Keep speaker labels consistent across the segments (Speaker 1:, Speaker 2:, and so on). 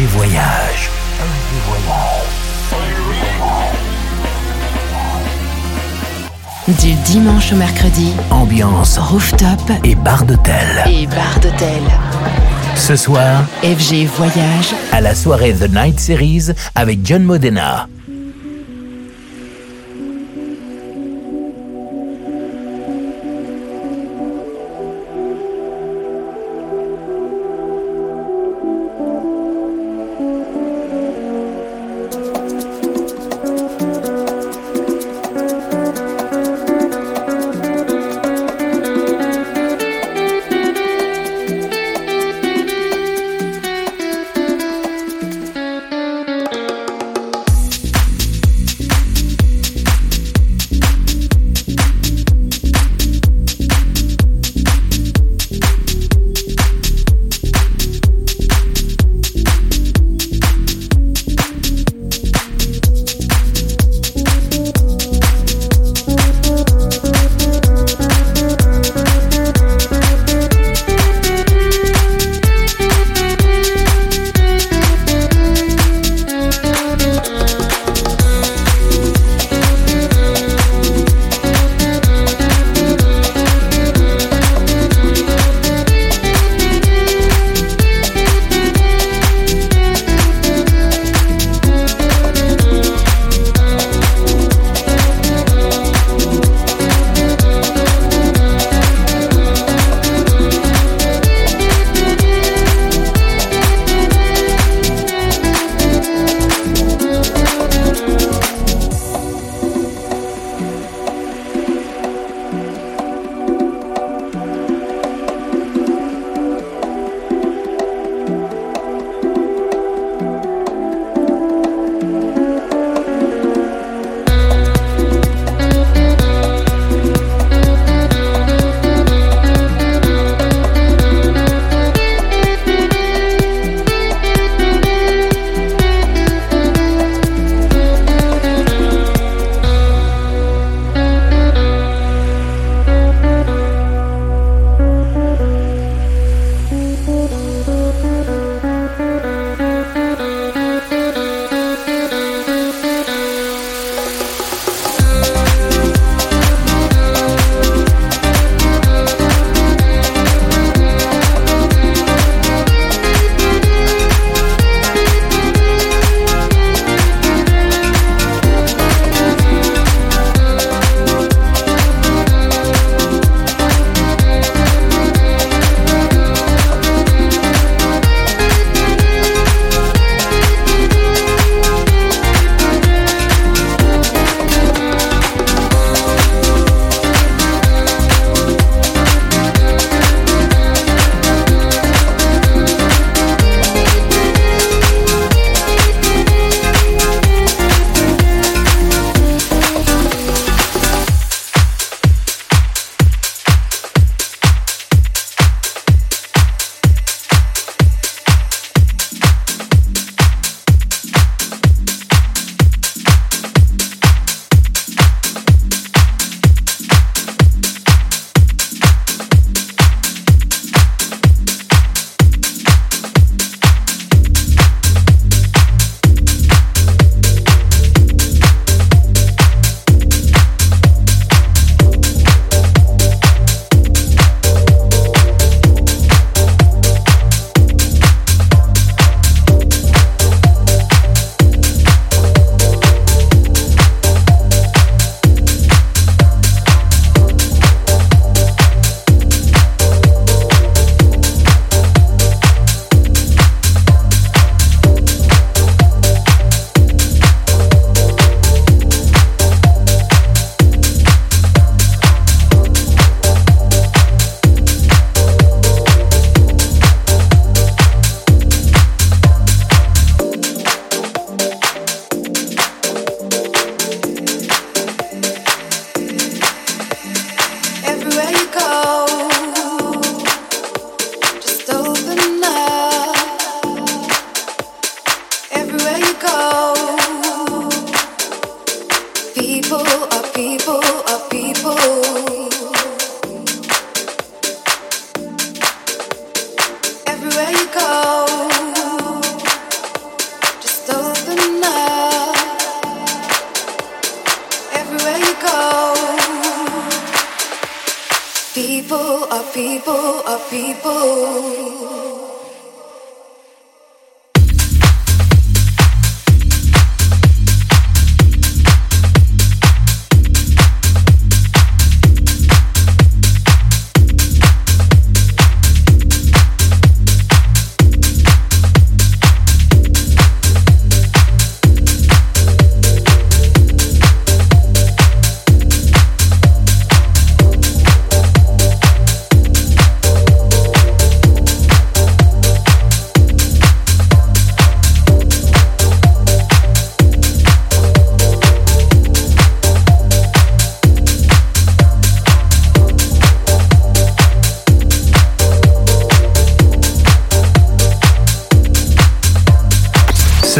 Speaker 1: FG Voyage.
Speaker 2: Du dimanche au mercredi,
Speaker 1: Ambiance
Speaker 2: rooftop
Speaker 1: et bar d'hôtel.
Speaker 2: et bar d'hôtel.
Speaker 1: Ce soir,
Speaker 2: FG Voyage,
Speaker 1: à la soirée The Night Series avec John Modena.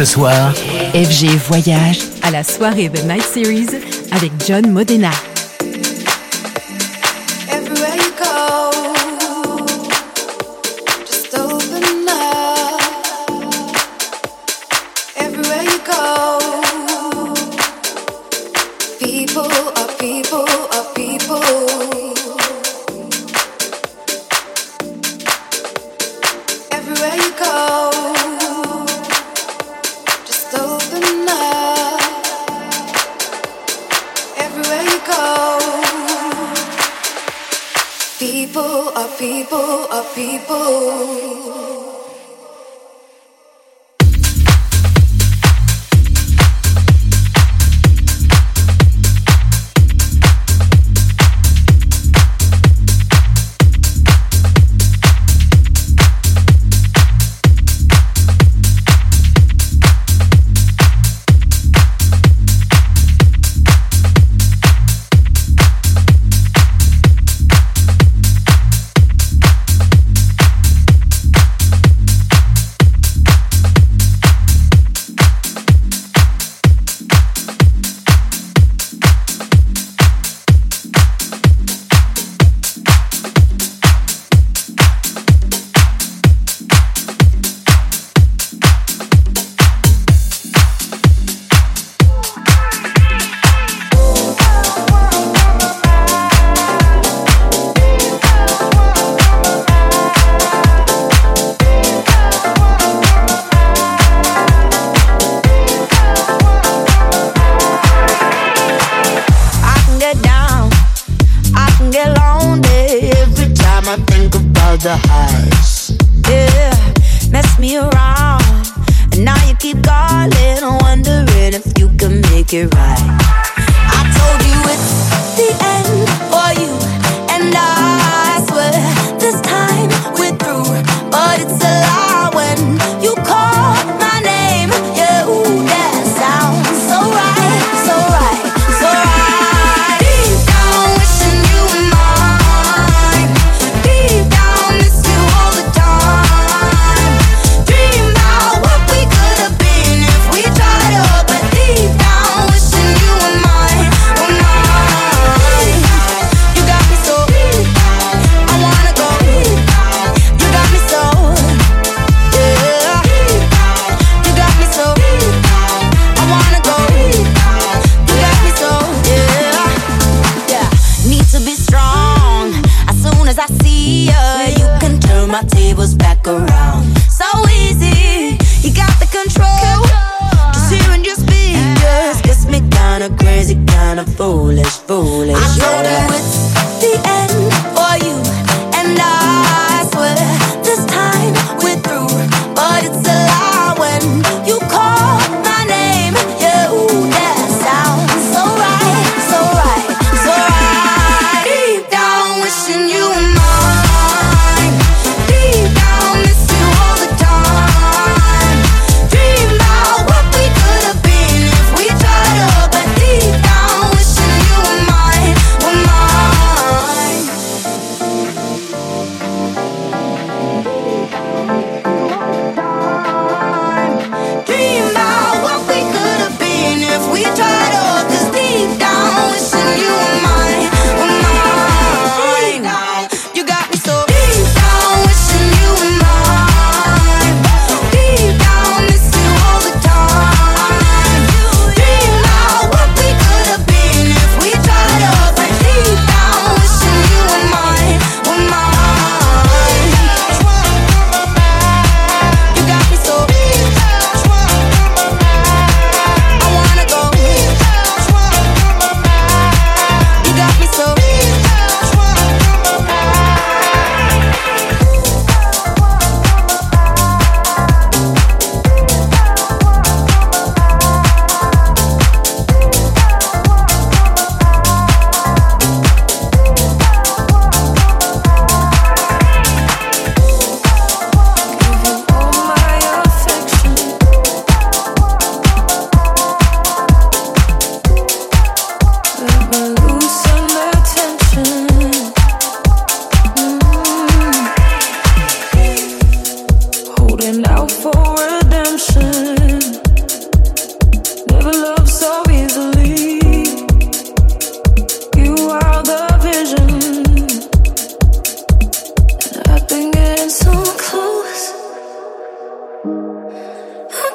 Speaker 1: Ce soir,
Speaker 2: FG Voyage
Speaker 3: à la soirée The Night Series avec John Modena.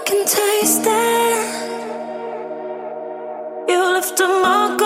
Speaker 3: can taste it. You left a mark.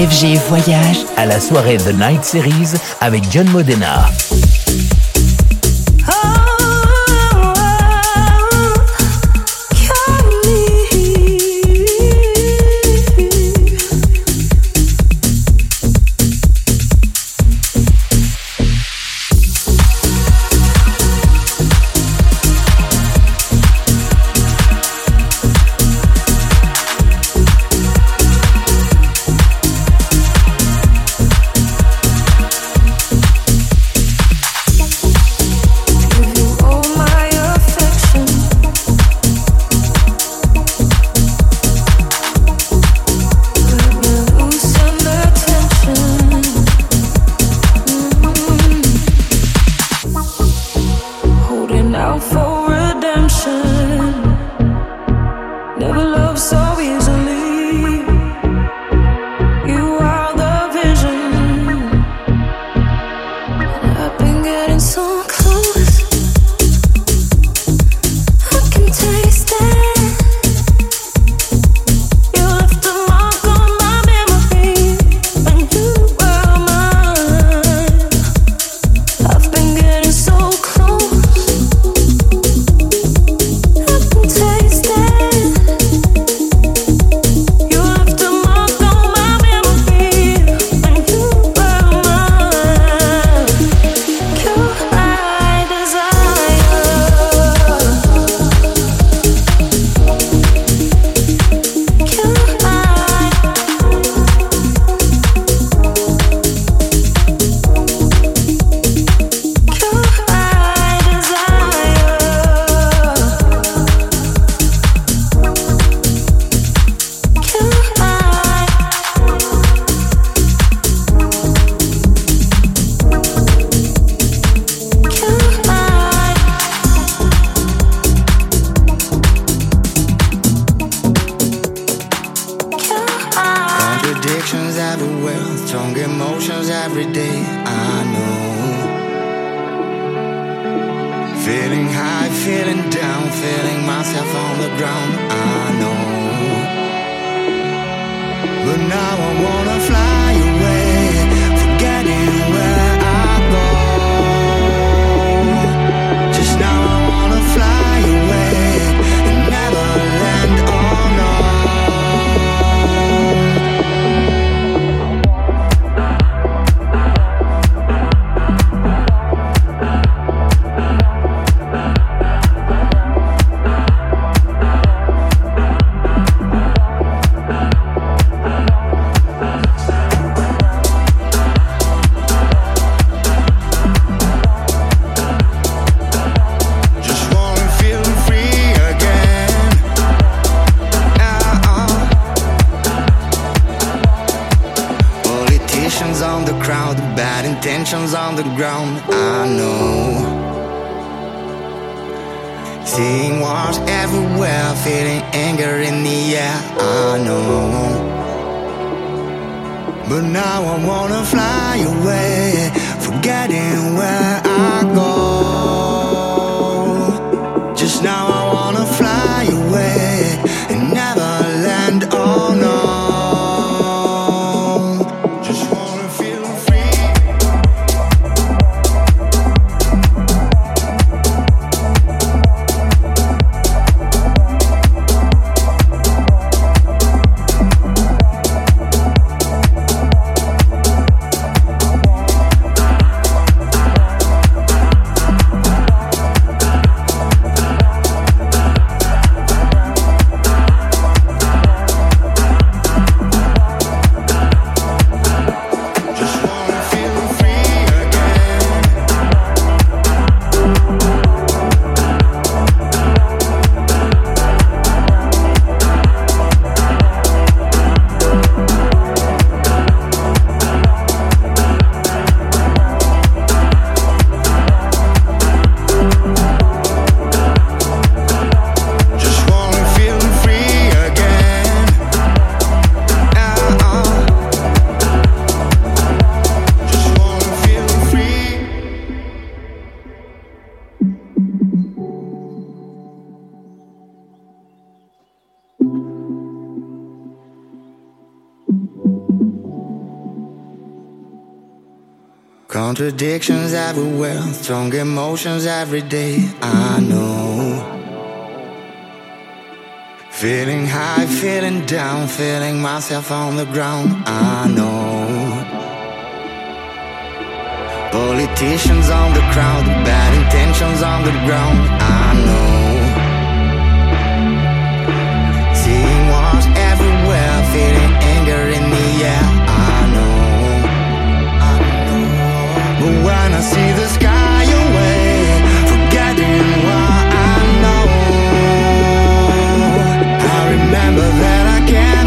Speaker 2: FG Voyage
Speaker 4: à la soirée The Night Series avec John Modena.
Speaker 5: 속 Contradictions everywhere, strong emotions every day. I know. Feeling high, feeling down, feeling myself on the ground. I know. Politicians on the crowd, bad intentions on the ground. I know. when I see the sky away. Forgetting what I know. I remember that I
Speaker 6: can't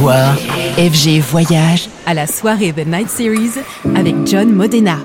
Speaker 1: FG Voyage
Speaker 2: à la soirée The Night Series avec John Modena.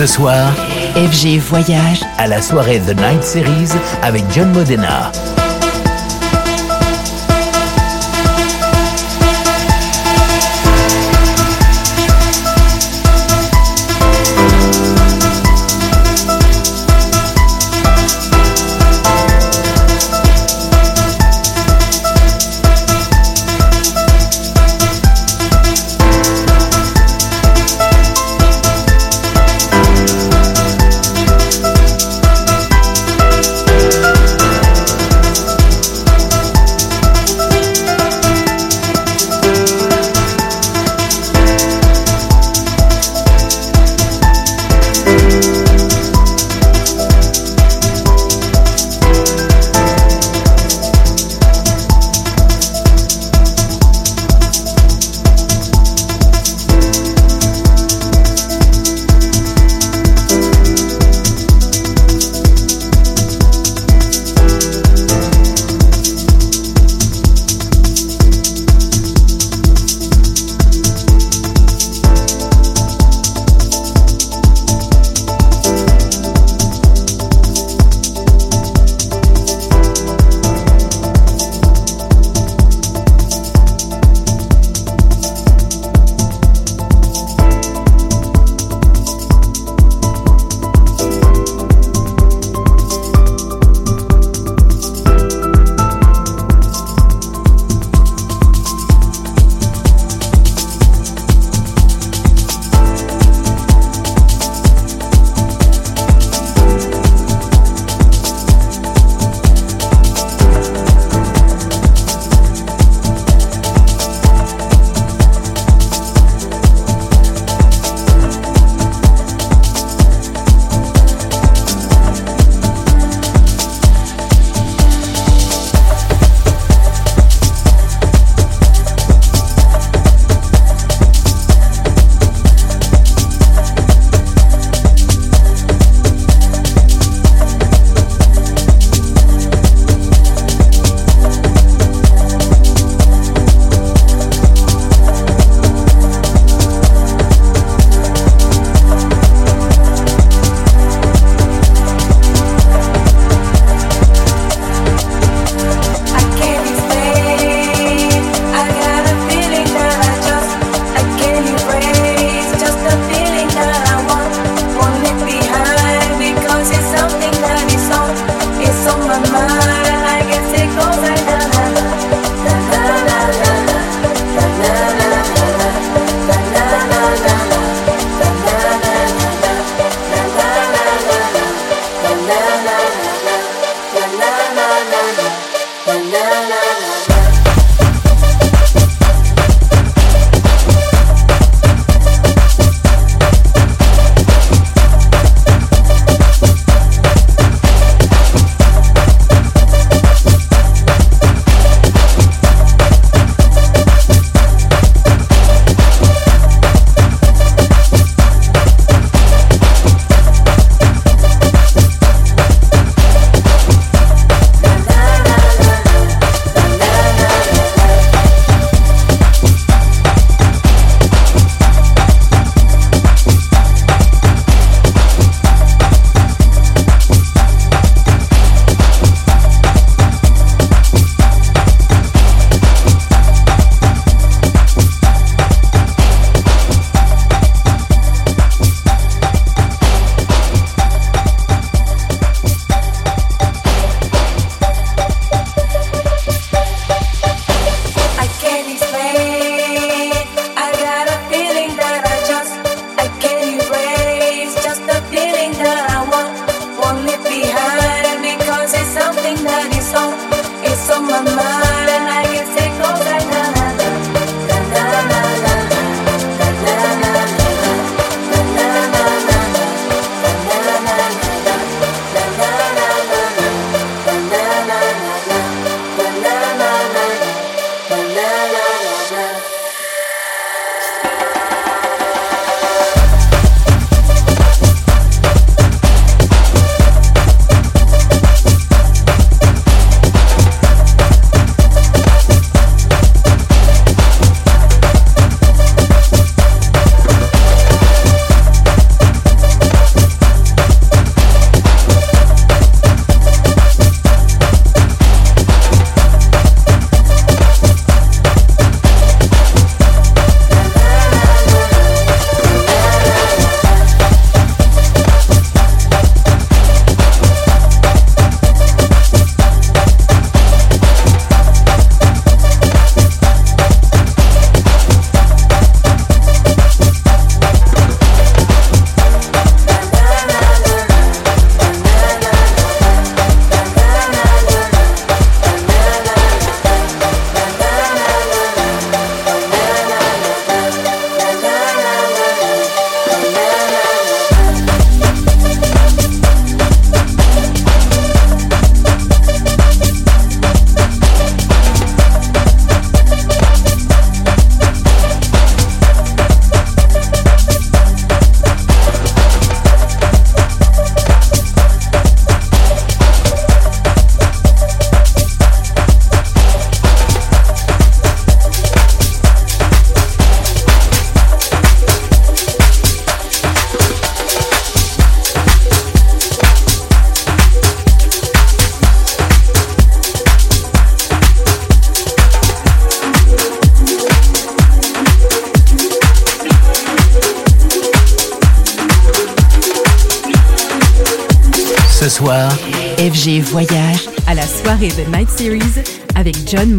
Speaker 1: Ce soir,
Speaker 2: FG Voyage
Speaker 1: à la soirée The Night Series avec John Modena.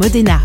Speaker 3: Modena.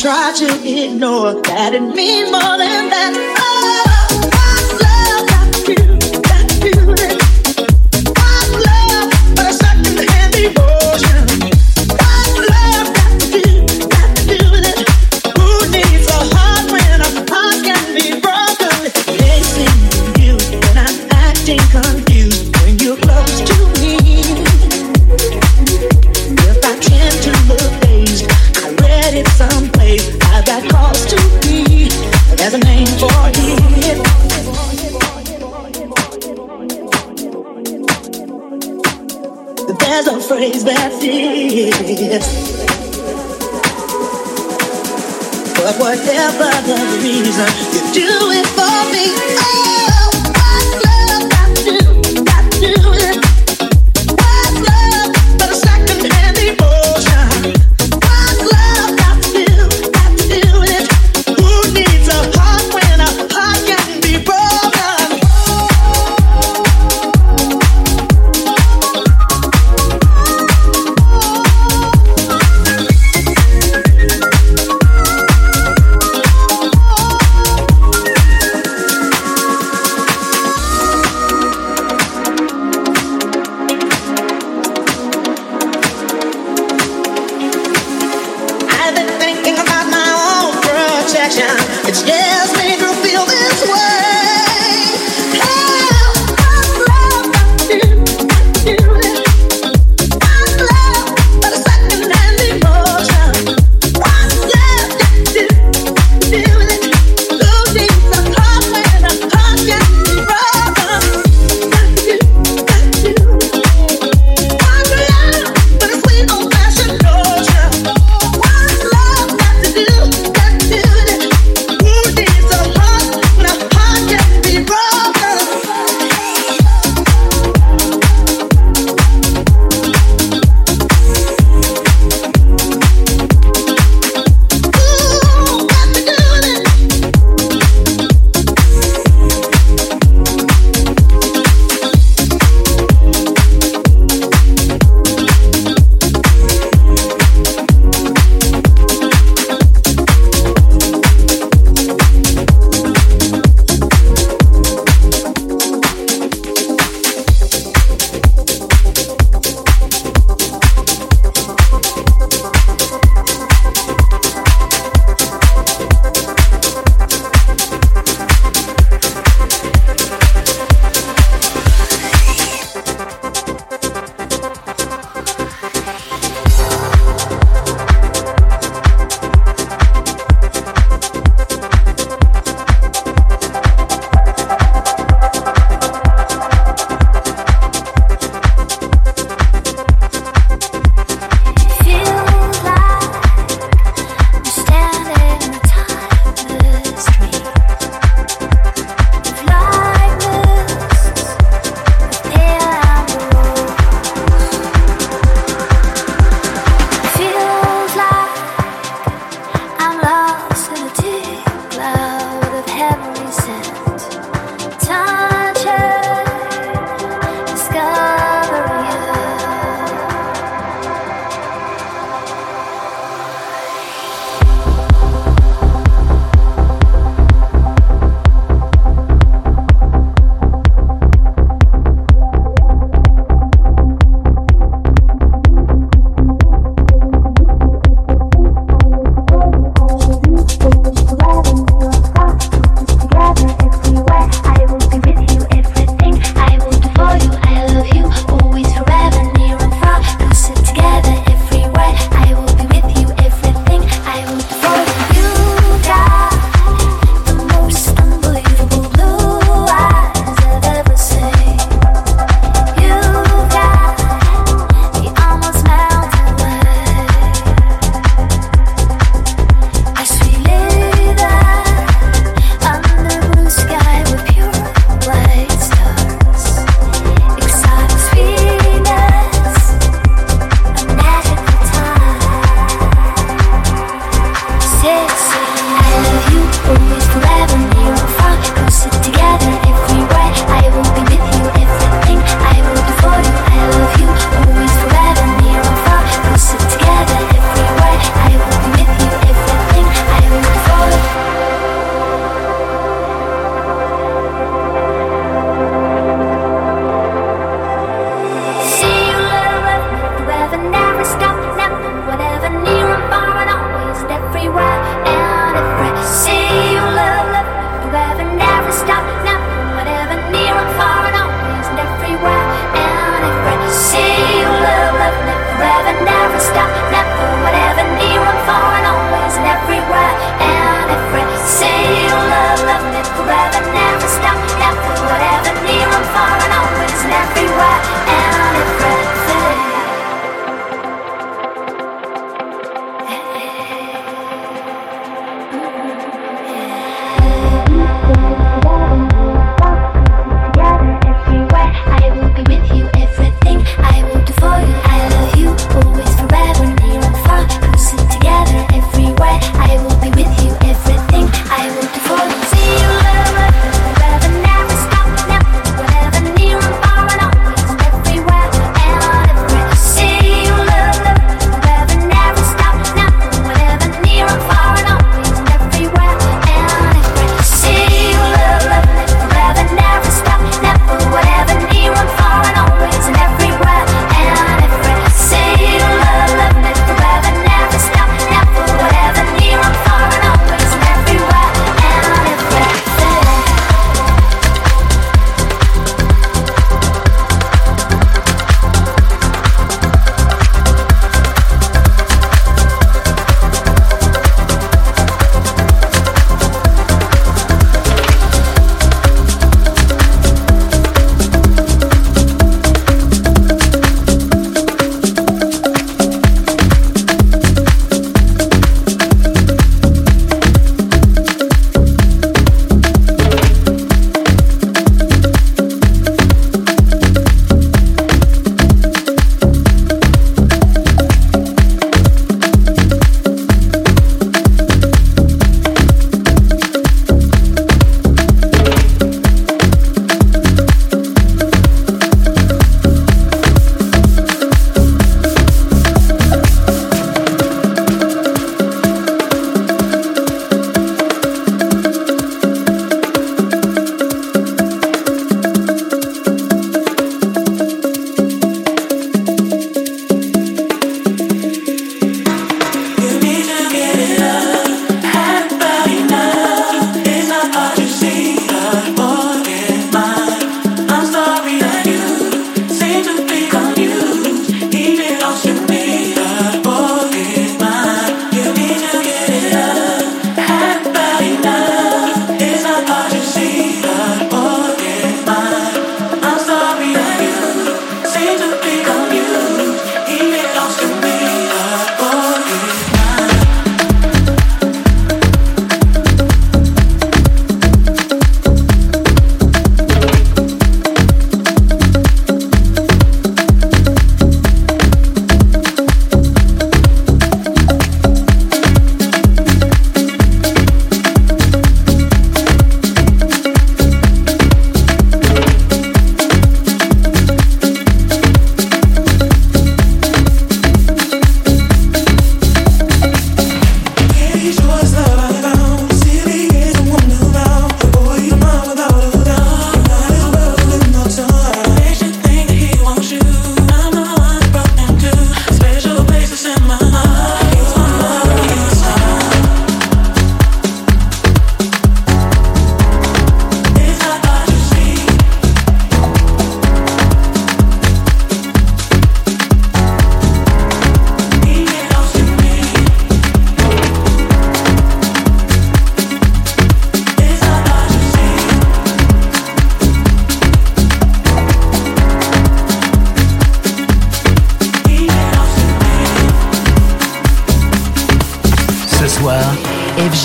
Speaker 7: try to ignore that it means more than that.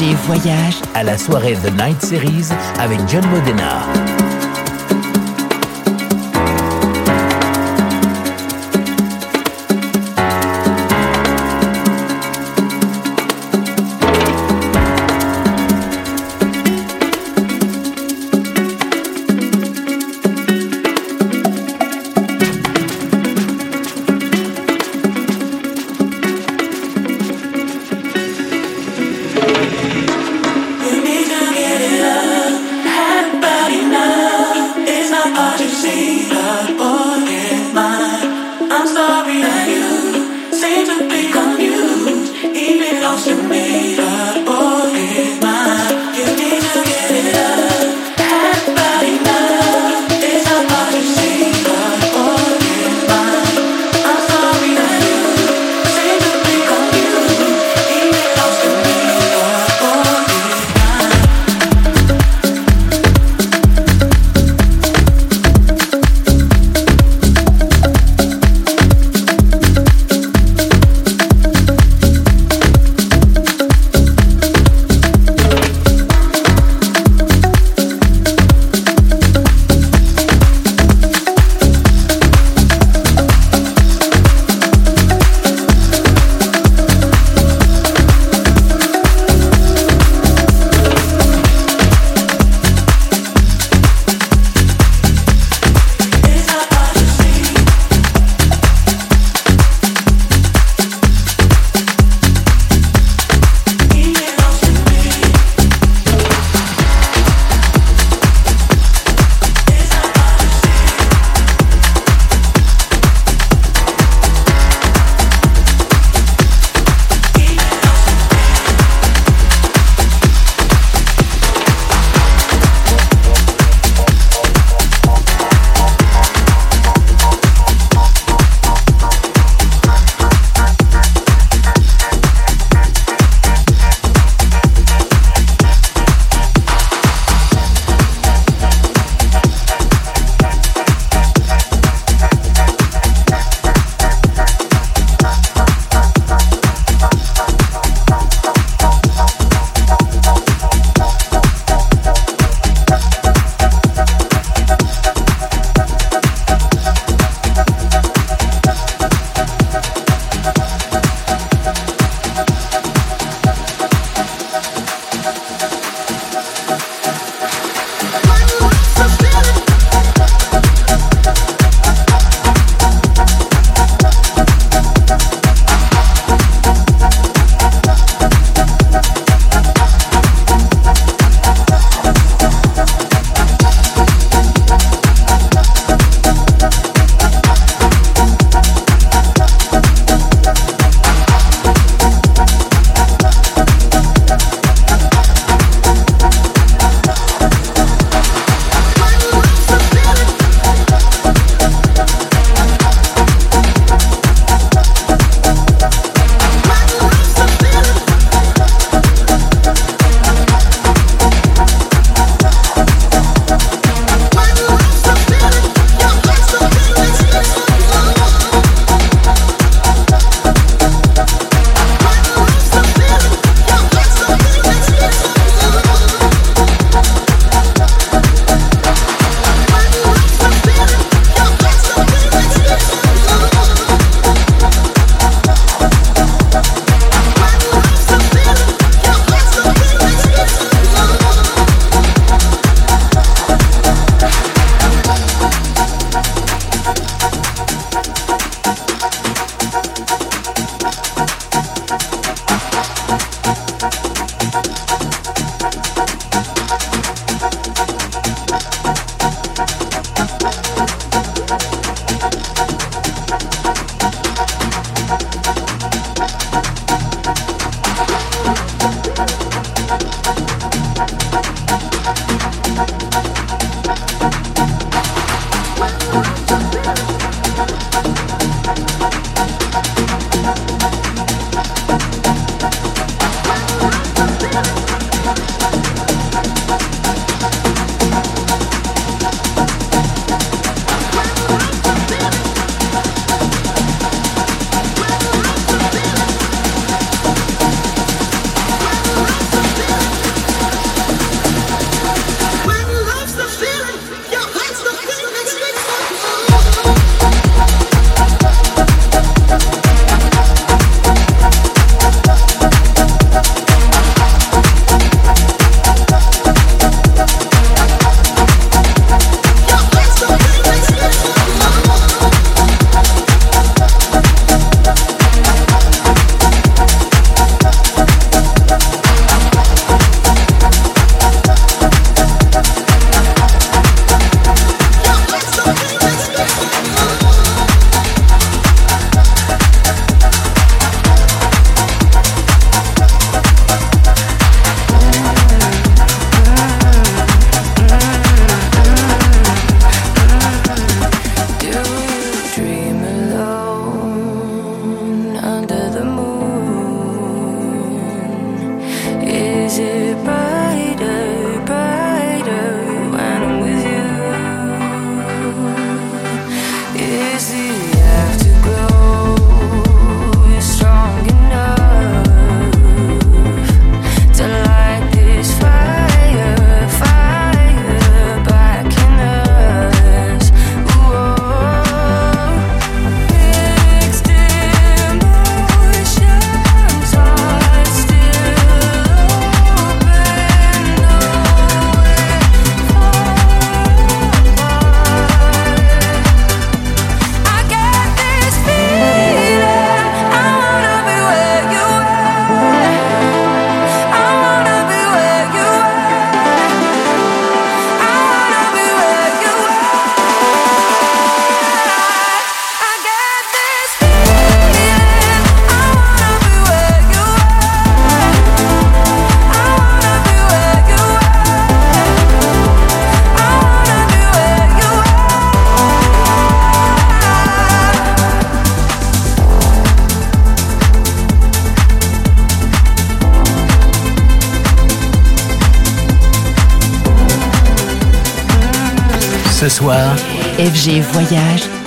Speaker 2: Voyage
Speaker 1: à la soirée The Night Series avec John Modena.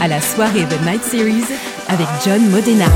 Speaker 2: À la soirée The Night Series avec John Modena.